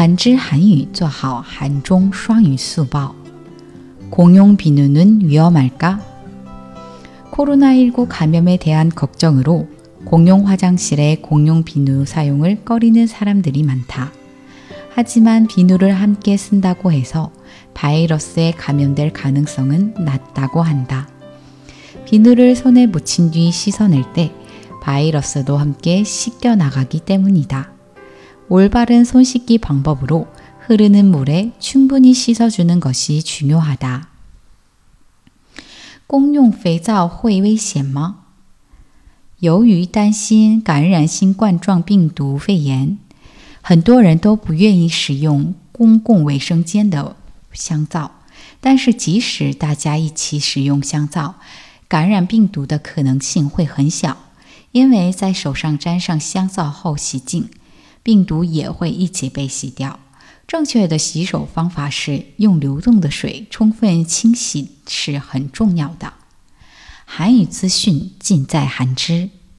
한지 한유 做好 한종 双语 수법. 공용 비누는 위험할까? 코로나19 감염에 대한 걱정으로 공용 화장실에 공용 비누 사용을 꺼리는 사람들이 많다. 하지만 비누를 함께 쓴다고 해서 바이러스에 감염될 가능성은 낮다고 한다. 비누를 손에 묻힌 뒤 씻어낼 때 바이러스도 함께 씻겨 나가기 때문이다. 올바른 손 씻기 방법으로 흐르는 물에 충분히 씻어주는 것이 중요하다. 公用肥皂会危险吗？由于担心感染新冠状病毒肺炎，很多人都不愿意使用公共卫生间的香皂。但是，即使大家一起使用香皂，感染病毒的可能性会很小，因为在手上沾上香皂后洗净， 病毒也会一起被洗掉。正确的洗手方法是用流动的水充分清洗，是很重要的。韩语资讯尽在韩知。